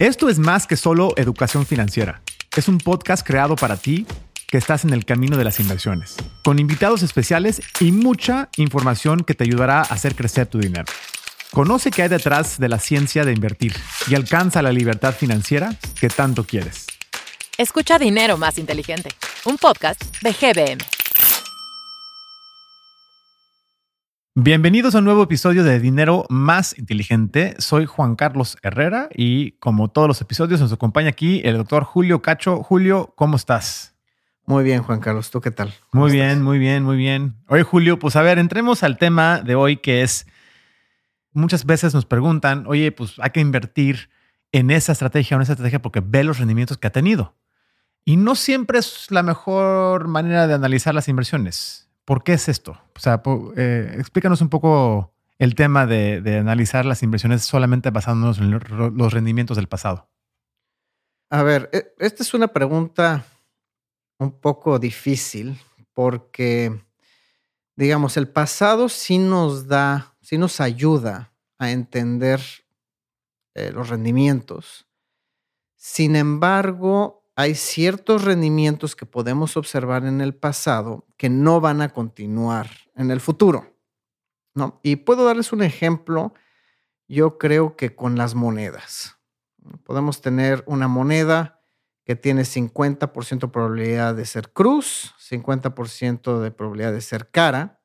Esto es más que solo educación financiera. Es un podcast creado para ti que estás en el camino de las inversiones, con invitados especiales y mucha información que te ayudará a hacer crecer tu dinero. Conoce qué hay detrás de la ciencia de invertir y alcanza la libertad financiera que tanto quieres. Escucha Dinero Más Inteligente, un podcast de GBM. Bienvenidos a un nuevo episodio de Dinero Más Inteligente. Soy Juan Carlos Herrera y como todos los episodios nos acompaña aquí el doctor Julio Cacho. Julio, ¿cómo estás? Muy bien, Juan Carlos. ¿Tú qué tal? Muy bien, muy bien, muy bien. Oye, Julio, pues a ver, entremos al tema de hoy que es, muchas veces nos preguntan, oye, pues hay que invertir en esa estrategia o en esa estrategia porque ve los rendimientos que ha tenido. Y no siempre es la mejor manera de analizar las inversiones. ¿Por qué es esto? O sea, eh, explícanos un poco el tema de, analizar las inversiones solamente basándonos en los rendimientos del pasado. A ver, e, esta es una pregunta un poco difícil porque, digamos, el pasado sí nos da, sí nos ayuda a entender eh, los rendimientos. Sin embargo, hay ciertos rendimientos que podemos observar en el pasado que no van a continuar en el futuro. ¿no? Y puedo darles un ejemplo, yo creo que con las monedas. Podemos tener una moneda que tiene 50% probabilidad de ser cruz, 50% de probabilidad de ser cara,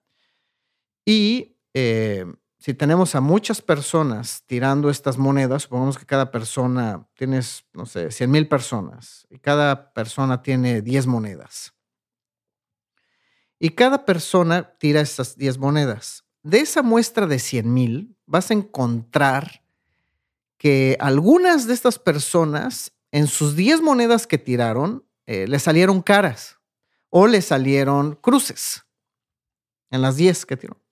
y eh, si tenemos a muchas personas tirando estas monedas, supongamos que cada persona, tienes, no sé, 100 mil personas y cada persona tiene 10 monedas. Y cada persona tira estas 10 monedas. De esa muestra de 100 mil, vas a encontrar que algunas de estas personas, en sus 10 monedas que tiraron, eh, le salieron caras o le salieron cruces en las 10 que tiró.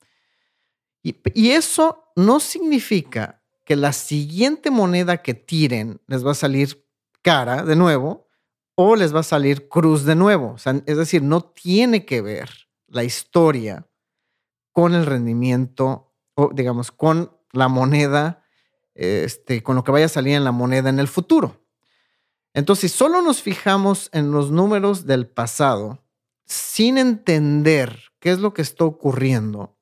Y, eso no significa que la siguiente moneda que tiren les va a salir cara de nuevo o les va a salir cruz de nuevo. es decir, no tiene que ver la historia con el rendimiento o digamos con la moneda, este, con lo que vaya a salir en la moneda en el futuro. Entonces, si solo nos fijamos en los números del pasado sin entender qué es lo que está ocurriendo,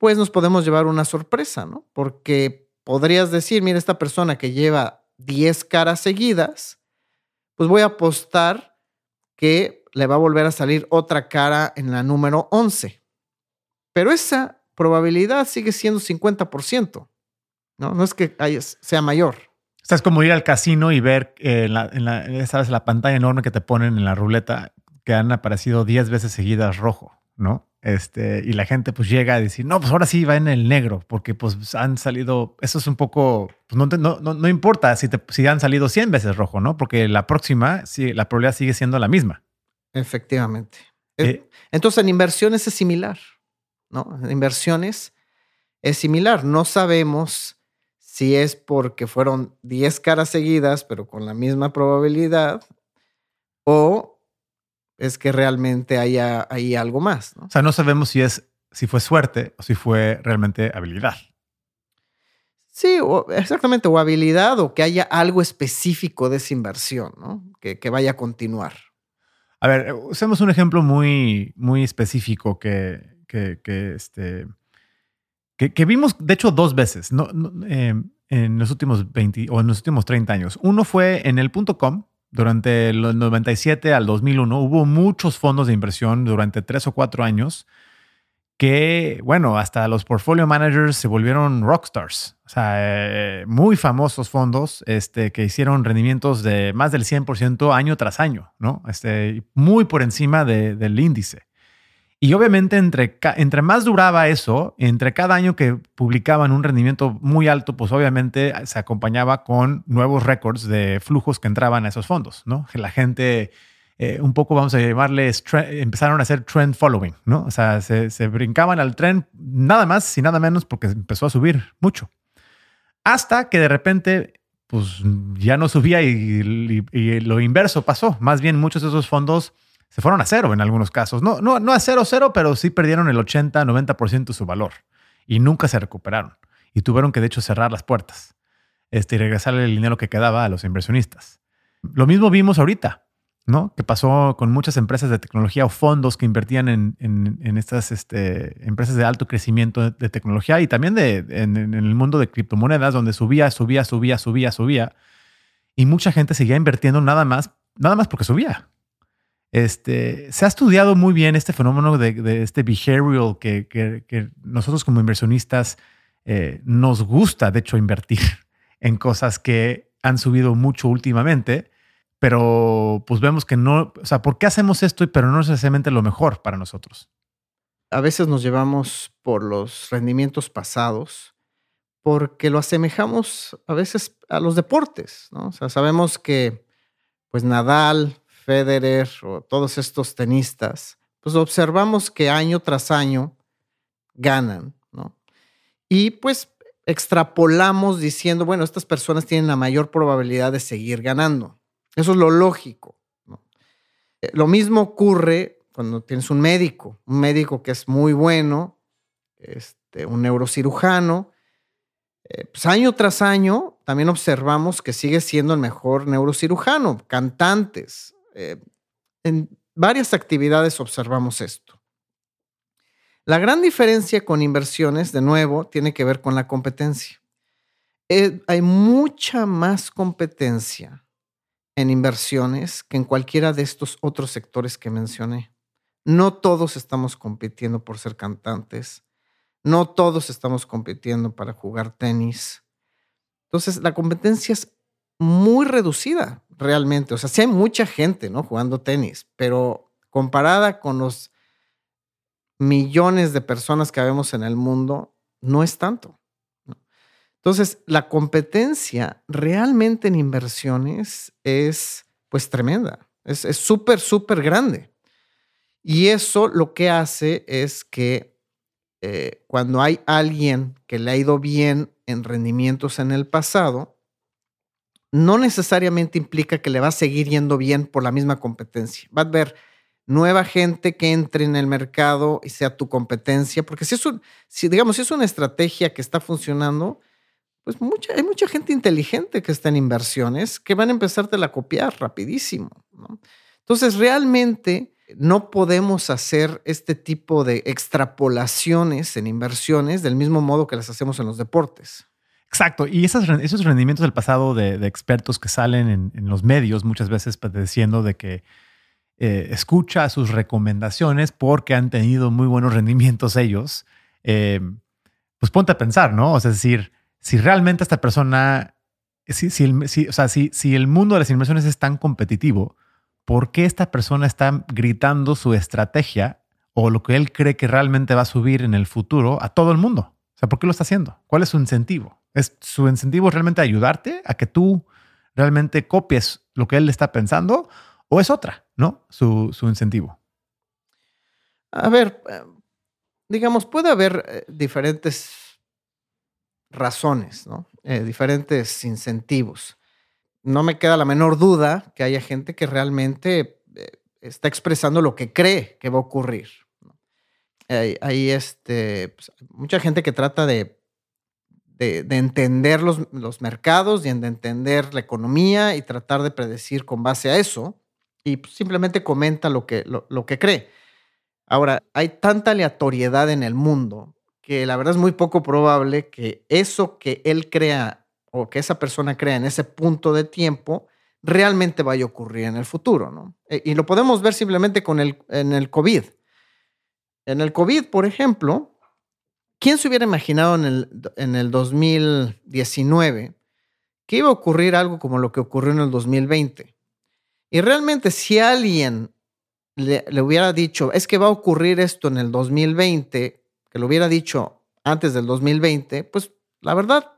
pues nos podemos llevar una sorpresa, ¿no? Porque podrías decir, mira, esta persona que lleva 10 caras seguidas, pues voy a apostar que le va a volver a salir otra cara en la número 11. Pero esa probabilidad sigue siendo 50%, ¿no? No es que sea mayor. O es como ir al casino y ver eh, en, la, la pantalla enorme que te ponen en la ruleta que han aparecido 10 veces seguidas rojo, ¿no? Este, y la gente pues llega a decir, no, pues ahora sí va en el negro, porque pues han salido, eso es un poco, pues no, no, no, importa si, te, si han salido 100 veces rojo, ¿no? Porque la próxima, sí, la probabilidad sigue siendo la misma. Efectivamente. Eh, Entonces en inversiones es similar, ¿no? En inversiones es similar. No sabemos si es porque fueron 10 caras seguidas, pero con la misma probabilidad, o es que realmente haya, hay algo más. ¿no? O sea, no sabemos si es si fue suerte o si fue realmente habilidad. Sí, exactamente, o habilidad o que haya algo específico de esa inversión, ¿no? Que, que vaya a continuar. A ver, usemos un ejemplo muy, muy específico que, que, que este, que, vimos, de hecho, dos veces no, eh, en los últimos 20 o en los últimos 30 años. Uno fue en el punto .com, durante el 97 al 2001 hubo muchos fondos de inversión durante tres o cuatro años que, bueno, hasta los portfolio managers se volvieron rockstars. O sea, eh, muy famosos fondos este, que hicieron rendimientos de más del 100% año tras año, ¿no? Este, muy por encima del índice. Y obviamente entre, entre más duraba eso, entre cada año que publicaban un rendimiento muy alto, pues obviamente se acompañaba con nuevos récords de flujos que entraban a esos fondos, ¿no? La gente, eh, un poco vamos a llamarle, empezaron a hacer trend following, ¿no? O sea, se, brincaban al trend nada más y nada menos porque empezó a subir mucho. Hasta que de repente pues ya no subía y, y, lo inverso pasó. Más bien muchos de esos fondos se fueron a cero en algunos casos. No, no, no a cero, cero, pero sí perdieron el 80, 90% de su valor y nunca se recuperaron y tuvieron que de hecho cerrar las puertas. este, y regresarle el dinero que quedaba a los inversionistas. Lo mismo vimos ahorita, ¿no? Que pasó con muchas empresas de tecnología o fondos que invertían en, estas este, empresas de alto crecimiento de, tecnología y también de, en, en, el mundo de criptomonedas, donde subía, subía, subía, subía, subía. Y mucha gente seguía invirtiendo nada más, nada más porque subía. Este, se ha estudiado muy bien este fenómeno de, este behavioral que, nosotros como inversionistas eh, nos gusta, de hecho, invertir en cosas que han subido mucho últimamente, pero pues vemos que no, o sea, ¿por qué hacemos esto pero no es necesariamente lo mejor para nosotros? A veces nos llevamos por los rendimientos pasados porque lo asemejamos a veces a los deportes, ¿no? O sea, sabemos que pues Nadal, Federer o todos estos tenistas, pues observamos que año tras año ganan, ¿no? Y pues extrapolamos diciendo, bueno, estas personas tienen la mayor probabilidad de seguir ganando. Eso es lo lógico. Eh, lo mismo ocurre cuando tienes un médico, un médico que es muy bueno, este, un neurocirujano. Eh, pues año tras año también observamos que sigue siendo el mejor neurocirujano, cantantes, eh, en varias actividades observamos esto. La gran diferencia con inversiones, de nuevo, tiene que ver con la competencia. Eh, hay mucha más competencia en inversiones que en cualquiera de estos otros sectores que mencioné. No todos estamos compitiendo por ser cantantes. No todos estamos compitiendo para jugar tenis. Entonces, la competencia es muy reducida realmente. O sea, sí hay mucha gente, ¿no? Jugando tenis, pero comparada con los millones de personas que vemos en el mundo, no es tanto. Entonces, la competencia realmente en inversiones es pues tremenda, es súper, súper grande. Y eso lo que hace es que eh, cuando hay alguien que le ha ido bien en rendimientos en el pasado, no necesariamente implica que le va a seguir yendo bien por la misma competencia. Va a haber nueva gente que entre en el mercado y sea tu competencia, porque si es si digamos, si es una estrategia que está funcionando, pues hay mucha gente inteligente que está en inversiones que van a empezarte a copiar rapidísimo. Entonces, realmente no podemos hacer este tipo de extrapolaciones en inversiones del mismo modo que las hacemos en los deportes. Exacto. Y esos, esos rendimientos del pasado de, expertos que salen en, los medios muchas veces diciendo de que eh, escucha sus recomendaciones porque han tenido muy buenos rendimientos ellos, eh, pues ponte a pensar, ¿no? O sea, es decir, si realmente esta persona, si, si, el, o sea, si, si el mundo de las inversiones es tan competitivo, ¿por qué esta persona está gritando su estrategia o lo que él cree que realmente va a subir en el futuro a todo el mundo? O sea, ¿por qué lo está haciendo? ¿Cuál es su incentivo? ¿Es su incentivo realmente ayudarte a que tú realmente copies lo que él está pensando? ¿O es otra, no? Su, incentivo. A ver, eh, digamos, puede haber eh, diferentes razones, ¿no? Eh, diferentes incentivos. No me queda la menor duda que haya gente que realmente está expresando lo que cree que va a ocurrir. Hay, este, pues, mucha gente que trata de de, entender los, los, mercados y de entender la economía y tratar de predecir con base a eso y pues, simplemente comenta lo que, lo, que cree. Ahora, hay tanta aleatoriedad en el mundo que la verdad es muy poco probable que eso que él crea o que esa persona crea en ese punto de tiempo realmente vaya a ocurrir en el futuro, ¿no? E, y lo podemos ver simplemente con el, en el COVID. En el COVID, por ejemplo, ¿Quién se hubiera imaginado en el, en el 2019 que iba a ocurrir algo como lo que ocurrió en el 2020? Y realmente si alguien le, hubiera dicho, es que va a ocurrir esto en el 2020, que lo hubiera dicho antes del 2020, pues la verdad,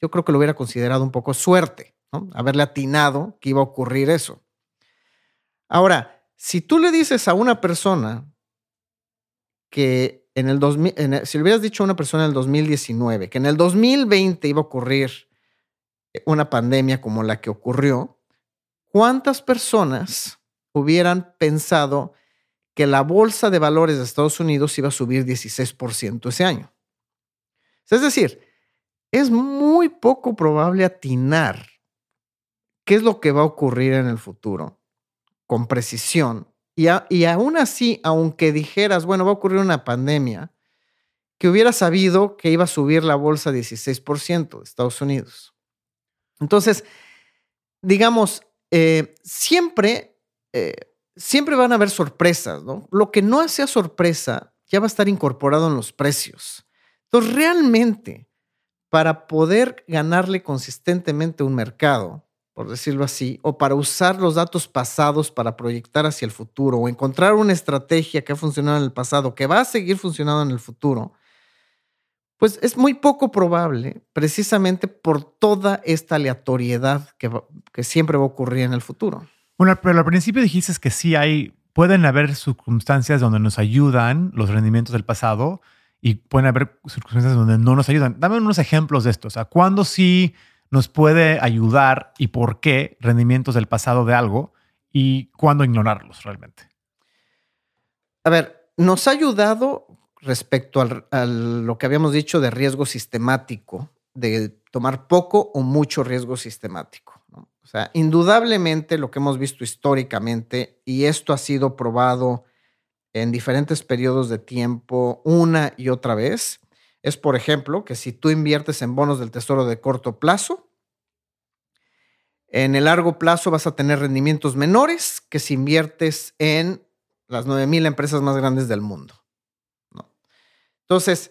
yo creo que lo hubiera considerado un poco suerte, ¿no? Haberle atinado que iba a ocurrir eso. Ahora, si tú le dices a una persona que en el 2000, si le hubieras dicho a una persona en el 2019 que en el 2020 iba a ocurrir una pandemia como la que ocurrió, ¿cuántas personas hubieran pensado que la bolsa de valores de Estados Unidos iba a subir 16% ese año? Es decir, es muy poco probable atinar qué es lo que va a ocurrir en el futuro con precisión. Y, aún así, aunque dijeras, bueno, va a ocurrir una pandemia, que hubiera sabido que iba a subir la bolsa 16% de Estados Unidos. Entonces, digamos, eh, siempre, eh, siempre van a haber sorpresas, ¿no? Lo que no sea sorpresa ya va a estar incorporado en los precios. Entonces, realmente, para poder ganarle consistentemente un mercado, por decirlo así, o para usar los datos pasados para proyectar hacia el futuro, o encontrar una estrategia que ha funcionado en el pasado, que va a seguir funcionando en el futuro, pues es muy poco probable, precisamente por toda esta aleatoriedad que, que siempre va a ocurrir en el futuro. Bueno, pero al principio dijiste que sí hay, pueden haber circunstancias donde nos ayudan los rendimientos del pasado y pueden haber circunstancias donde no nos ayudan. Dame unos ejemplos de esto. O sea, ¿cuándo sí nos puede ayudar y por qué rendimientos del pasado de algo y cuándo ignorarlos realmente? A ver, nos ha ayudado respecto a lo que habíamos dicho de riesgo sistemático, de tomar poco o mucho riesgo sistemático. O sea, indudablemente lo que hemos visto históricamente, y esto ha sido probado en diferentes periodos de tiempo una y otra vez, es, por ejemplo, que si tú inviertes en bonos del tesoro de corto plazo, en el largo plazo vas a tener rendimientos menores que si inviertes en las 9.000 empresas más grandes del mundo. Entonces,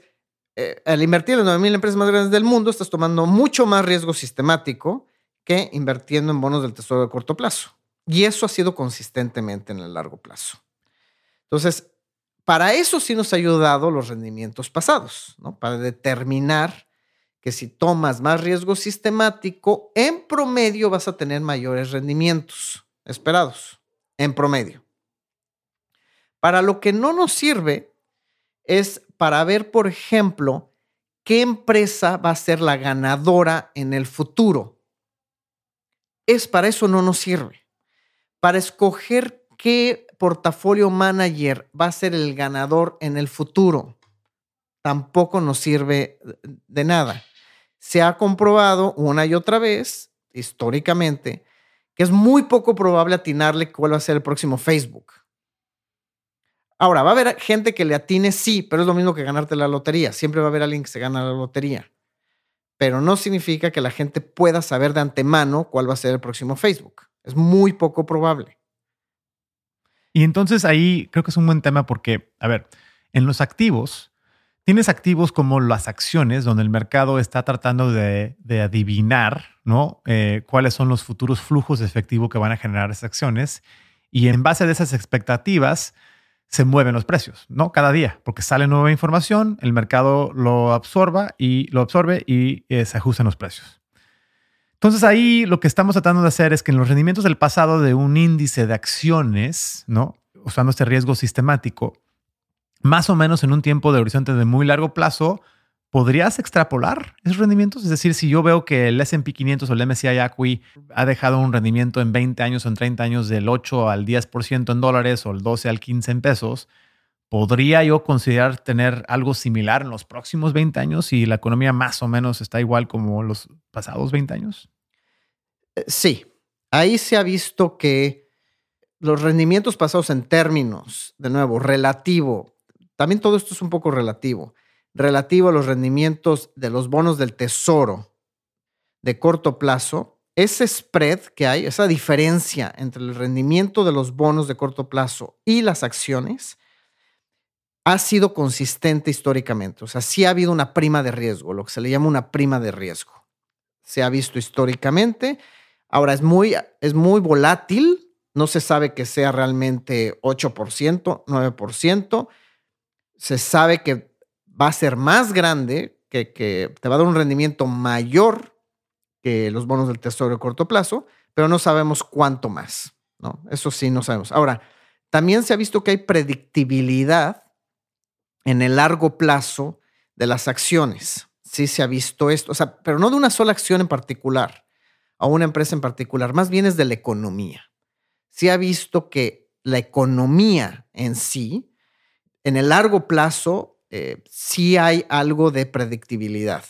eh, al invertir en las 9.000 empresas más grandes del mundo, estás tomando mucho más riesgo sistemático que invirtiendo en bonos del tesoro de corto plazo. Y eso ha sido consistentemente en el largo plazo. Entonces, para eso sí nos ha ayudado los rendimientos pasados, ¿no? Para determinar que si tomas más riesgo sistemático, en promedio vas a tener mayores rendimientos esperados, en promedio. Para lo que no nos sirve es para ver, por ejemplo, qué empresa va a ser la ganadora en el futuro. Es para eso no nos sirve. Para escoger qué portafolio manager va a ser el ganador en el futuro, tampoco nos sirve de nada. Se ha comprobado una y otra vez, históricamente, que es muy poco probable atinarle cuál va a ser el próximo Facebook. Ahora, va a haber gente que le atine, sí, pero es lo mismo que ganarte la lotería. Siempre va a haber alguien que se gana la lotería. Pero no significa que la gente pueda saber de antemano cuál va a ser el próximo Facebook. Es muy poco probable. Y entonces ahí creo que es un buen tema porque, a ver, en los activos, tienes activos como las acciones, donde el mercado está tratando de, adivinar, ¿no? Eh, cuáles son los futuros flujos de efectivo que van a generar esas acciones. Y en base a esas expectativas, se mueven los precios, ¿no? Cada día, porque sale nueva información, el mercado lo absorba y lo absorbe y eh, se ajustan los precios. Entonces ahí lo que estamos tratando de hacer es que en los rendimientos del pasado de un índice de acciones, ¿no? Usando este riesgo sistemático, más o menos en un tiempo de horizonte de muy largo plazo, ¿podrías extrapolar esos rendimientos? Es decir, si yo veo que el SP 500 o el MSCI ACWI ha dejado un rendimiento en 20 años o en 30 años del 8 al 10% en dólares o el 12 al 15 en pesos, ¿podría yo considerar tener algo similar en los próximos 20 años si la economía más o menos está igual como los pasados 20 años? Eh, sí, ahí se ha visto que los rendimientos pasados en términos, de nuevo, relativo, también todo esto es un poco relativo relativo a los rendimientos de los bonos del tesoro de corto plazo, ese spread que hay, esa diferencia entre el rendimiento de los bonos de corto plazo y las acciones, ha sido consistente históricamente. O sea, sí ha habido una prima de riesgo, lo que se le llama una prima de riesgo. Se ha visto históricamente. Ahora es muy, es muy volátil. No se sabe que sea realmente 8%, 9%. Se sabe que va a ser más grande, que, te va a dar un rendimiento mayor que los bonos del tesoro a corto plazo, pero no sabemos cuánto más. ¿no? Eso sí, no sabemos. Ahora, también se ha visto que hay predictibilidad en el largo plazo de las acciones. Sí se ha visto esto, o sea, pero no de una sola acción en particular o una empresa en particular, más bien es de la economía. Se ha visto que la economía en sí, en el largo plazo, eh, sí hay algo de predictibilidad.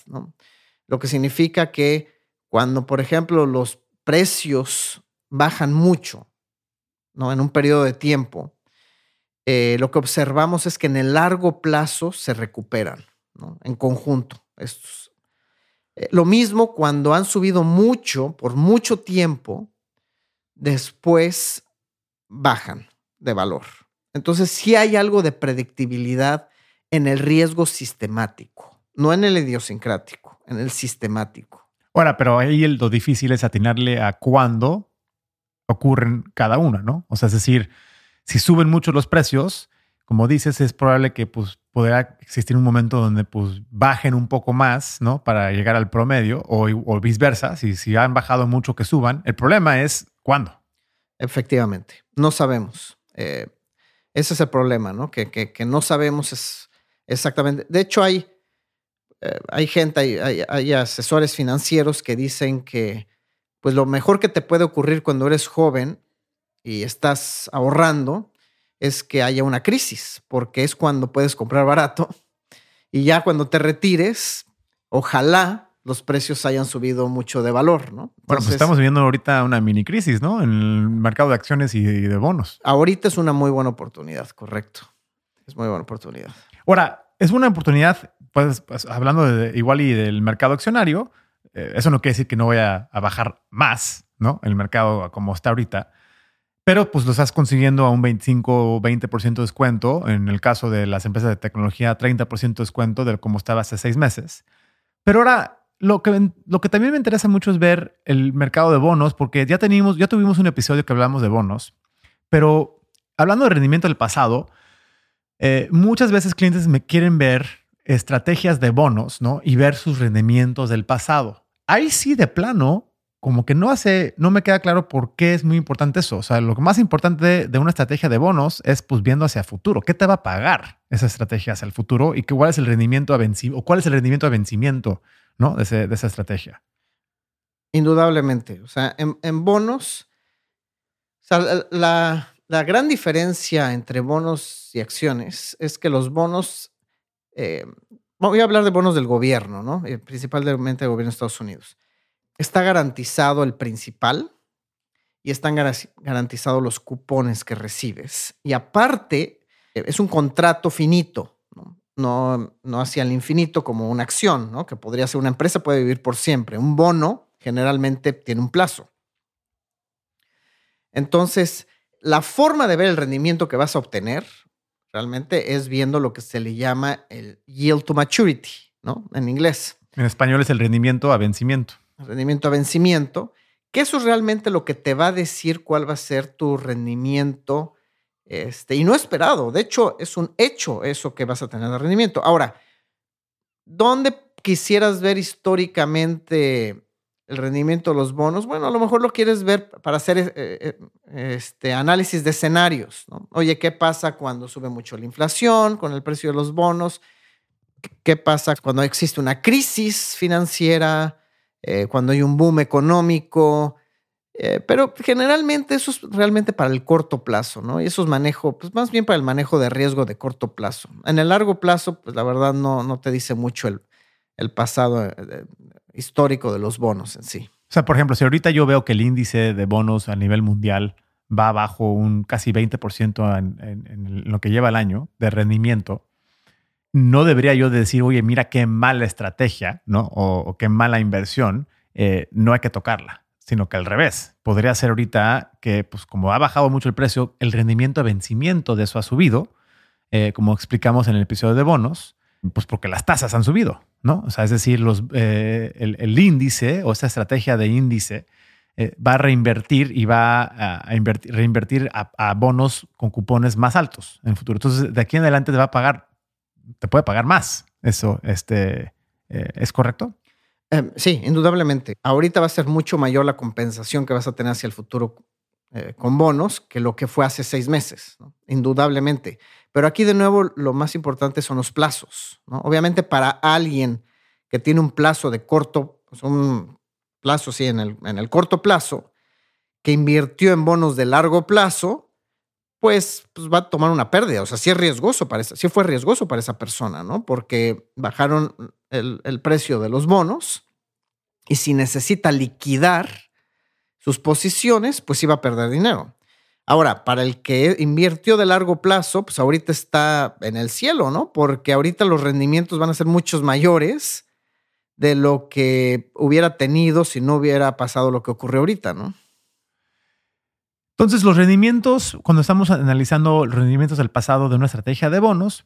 lo que significa que cuando, por ejemplo, los precios bajan mucho, ¿no? En un periodo de tiempo, eh, lo que observamos es que en el largo plazo se recuperan, ¿no? En conjunto. Estos. Eh, lo mismo cuando han subido mucho, por mucho tiempo, después bajan de valor. Entonces, sí hay algo de predictibilidad en el riesgo sistemático, no en el idiosincrático, en el sistemático. Ahora, pero ahí lo difícil es atinarle a cuándo ocurren cada una, ¿no? O sea, es decir, si suben mucho los precios, como dices, es probable que pues podrá existir un momento donde pues bajen un poco más, ¿no? Para llegar al promedio o, viceversa, si, si han bajado mucho que suban. El problema es cuándo. Efectivamente, no sabemos. Eh, ese es el problema, ¿no? Que, que, no sabemos es exactamente. De hecho, hay, eh, hay gente, hay, hay, asesores financieros que dicen que pues lo mejor que te puede ocurrir cuando eres joven y estás ahorrando es que haya una crisis, porque es cuando puedes comprar barato y ya cuando te retires, ojalá los precios hayan subido mucho de valor, ¿no? bueno, pues estamos viviendo ahorita una mini crisis, ¿no? En el mercado de acciones y de bonos. Ahorita es una muy buena oportunidad, correcto. Es muy buena oportunidad. Ahora, es una oportunidad, pues, pues hablando de, igual y del mercado accionario, eh, eso no quiere decir que no vaya a bajar más, ¿no? El mercado como está ahorita. Pero pues lo estás consiguiendo a un 25 o 20% de descuento. En el caso de las empresas de tecnología, 30% de descuento de como estaba hace seis meses. Pero ahora, lo que, lo que también me interesa mucho es ver el mercado de bonos, porque ya, teníamos, ya tuvimos un episodio que hablamos de bonos. Pero hablando de rendimiento del pasado, eh, muchas veces clientes me quieren ver estrategias de bonos, ¿no? Y ver sus rendimientos del pasado ahí sí de plano, como que no hace, no me queda claro por qué es muy importante eso. O sea, lo más importante de, una estrategia de bonos es pues viendo hacia el futuro. ¿Qué te va a pagar esa estrategia hacia el futuro y cuál es el rendimiento a vencimiento o cuál es el rendimiento a vencimiento ¿no? de, esa estrategia? Indudablemente. O sea, en, bonos, la, gran diferencia entre bonos y acciones es que los bonos eh, Voy a hablar de bonos del gobierno, ¿no? Eh, principalmente del gobierno de Estados Unidos. Está garantizado el principal y están garantizados los cupones que recibes. Y aparte, eh, es un contrato finito, ¿no? No, hacia el infinito como una acción, ¿no? Que podría ser una empresa, puede vivir por siempre. Un bono generalmente tiene un plazo. Entonces, la forma de ver el rendimiento que vas a obtener realmente es viendo lo que se le llama el yield to maturity, ¿no? En inglés. En español es el rendimiento a vencimiento. Rendimiento a vencimiento, que eso es realmente lo que te va a decir cuál va a ser tu rendimiento, este, y no esperado. De hecho, es un hecho eso que vas a tener de rendimiento. Ahora, ¿dónde quisieras ver históricamente el rendimiento de los bonos, bueno, a lo mejor lo quieres ver para hacer eh, eh, este análisis de escenarios. Oye, ¿qué pasa cuando sube mucho la inflación con el precio de los bonos? ¿Qué pasa cuando existe una crisis financiera? Eh, cuando hay un boom económico. pero generalmente eso es realmente para el corto plazo, ¿no? Y eso es manejo, pues más bien para el manejo de riesgo de corto plazo. En el largo plazo, pues la verdad no, no te dice mucho el, el pasado histórico de los bonos en sí. O sea, por ejemplo, si ahorita yo veo que el índice de bonos a nivel mundial va bajo un casi 20% en, lo que lleva el año de rendimiento, no debería yo decir, oye, mira qué mala estrategia, ¿no? O, qué mala inversión, eh, no hay que tocarla, sino que al revés. Podría ser ahorita que, pues como ha bajado mucho el precio, el rendimiento de vencimiento de eso ha subido, eh, como explicamos en el episodio de bonos, pues porque las tasas han subido, ¿no? O sea, es decir, los, eh, el, índice o esta estrategia de índice va a reinvertir y va a, invertir, reinvertir a, bonos con cupones más altos en el futuro. Entonces, de aquí en adelante te va a pagar, te puede pagar más. Eso, este, eh, ¿es correcto? Em, sí, indudablemente. Ahorita va a ser mucho mayor la compensación que vas a tener hacia el futuro con bonos que lo que fue hace seis meses, indudablemente. Pero aquí de nuevo lo más importante son los plazos. Obviamente para alguien que tiene un plazo de corto, pues, un plazo, sí, en el, en el corto plazo, que invirtió en bonos de largo plazo, pues, pues, va a tomar una pérdida. O sea, sí es riesgoso para esa, fue riesgoso para esa persona, ¿no? Porque bajaron el, el precio de los bonos y si necesita liquidar sus posiciones, pues iba a perder dinero. Ahora, para el que invirtió de largo plazo, pues ahorita está en el cielo, ¿no? Porque ahorita los rendimientos van a ser muchos mayores de lo que hubiera tenido si no hubiera pasado lo que ocurrió ahorita, ¿no? Entonces, los rendimientos, cuando estamos analizando los rendimientos del pasado de una estrategia de bonos,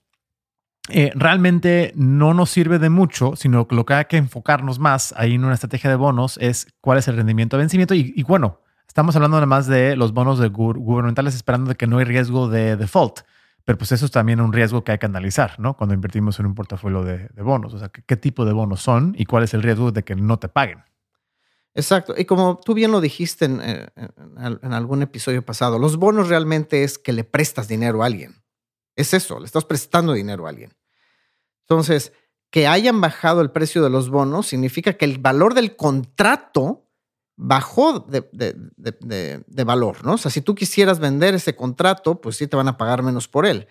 eh, realmente no nos sirve de mucho, sino que lo que hay que enfocarnos más ahí en una estrategia de bonos es cuál es el rendimiento de vencimiento. Y, bueno, estamos hablando además de los bonos de gubernamentales esperando de que no hay riesgo de default. Pero pues eso es también un riesgo que hay que analizar, ¿no? Cuando invertimos en un portafolio de, bonos. O sea, ¿qué, tipo de bonos son y cuál es el riesgo de que no te paguen. Exacto. Y como tú bien lo dijiste en, en, algún episodio pasado, los bonos realmente es que le prestas dinero a alguien. Es eso, le estás prestando dinero a alguien. Entonces, que hayan bajado el precio de los bonos significa que el valor del contrato bajó de, valor, ¿no? O sea, si tú quisieras vender ese contrato, pues sí te van a pagar menos por él.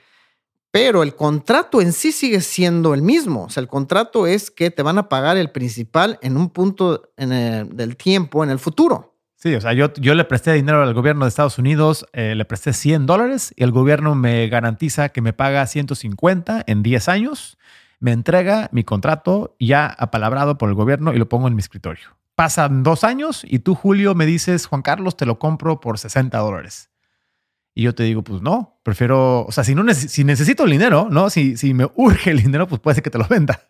Pero el contrato en sí sigue siendo el mismo. O sea, el contrato es que te van a pagar el principal en un punto del tiempo en el futuro. Sí, o sea, yo, yo le presté dinero al gobierno de Estados Unidos, eh, le presté 100 dólares y el gobierno me garantiza que me paga 150 en 10 años, me entrega mi contrato ya apalabrado por el gobierno y lo pongo en mi escritorio pasan dos años y tú, Julio, me dices, Juan Carlos, te lo compro por 60 dólares. Y yo te digo, pues no, prefiero, o sea, si, no si necesito el dinero, ¿no? Si, si me urge el dinero, pues puede ser que te lo venda.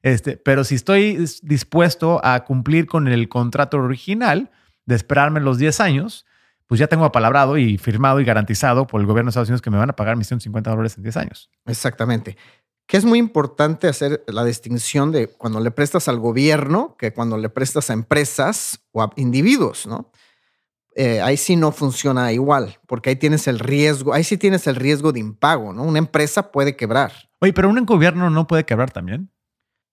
Este, pero si estoy dispuesto a cumplir con el contrato original de esperarme los 10 años, pues ya tengo apalabrado y firmado y garantizado por el gobierno de Estados Unidos que me van a pagar mis 150 dólares en 10 años. Exactamente que es muy importante hacer la distinción de cuando le prestas al gobierno que cuando le prestas a empresas o a individuos, ¿no? Eh, ahí sí no funciona igual, porque ahí tienes el riesgo, ahí sí tienes el riesgo de impago, ¿no? Una empresa puede quebrar. Oye, pero un gobierno no puede quebrar también.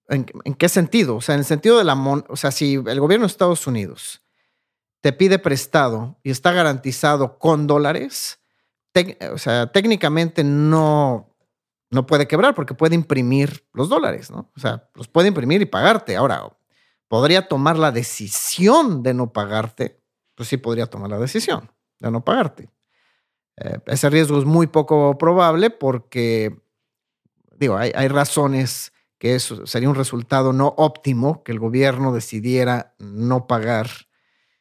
¿En, qué sentido? O sea, en el sentido de la, o sea, si el gobierno de Estados Unidos te pide prestado y está garantizado con dólares, o sea, técnicamente no, no puede quebrar porque puede imprimir los dólares, ¿no? O sea, los puede imprimir y pagarte. Ahora, podría tomar la decisión de no pagarte, pues sí podría tomar la decisión de no pagarte. Eh, ese riesgo es muy poco probable porque, digo, hay, razones que eso sería un resultado no óptimo que el gobierno decidiera no pagar.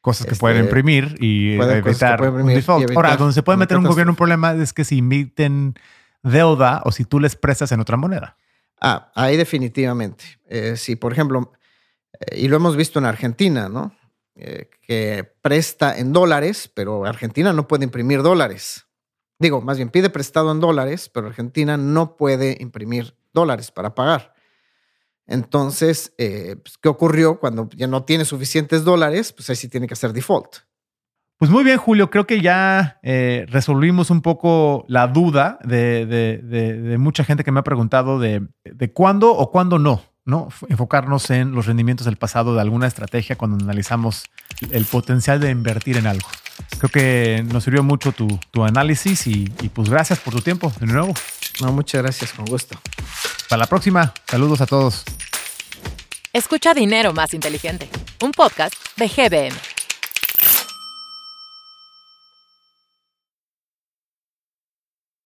Cosas que pueden este, imprimir y evitar Ahora, donde se puede meter un gobierno un problema es que si emiten deuda o si tú les prestas en otra moneda. Ah, ahí definitivamente. Eh, si, por ejemplo, eh, y lo hemos visto en Argentina, ¿no? Eh, que presta en dólares, pero Argentina no puede imprimir dólares. Digo, más bien pide prestado en dólares, pero Argentina no puede imprimir dólares para pagar. Entonces, pues, ¿qué ocurrió cuando ya no tiene suficientes dólares? Pues ahí sí tiene que hacer default. Pues muy bien, Julio. Creo que ya eh, resolvimos un poco la duda de, mucha gente que me ha preguntado de, cuándo o cuándo no, ¿no? Enfocarnos en los rendimientos del pasado de alguna estrategia cuando analizamos el potencial de invertir en algo. Creo que nos sirvió mucho tu, análisis y, y, pues gracias por tu tiempo de nuevo. No, muchas gracias, con gusto. Para la próxima, saludos a todos. Escucha Dinero Más Inteligente, un podcast de GBM.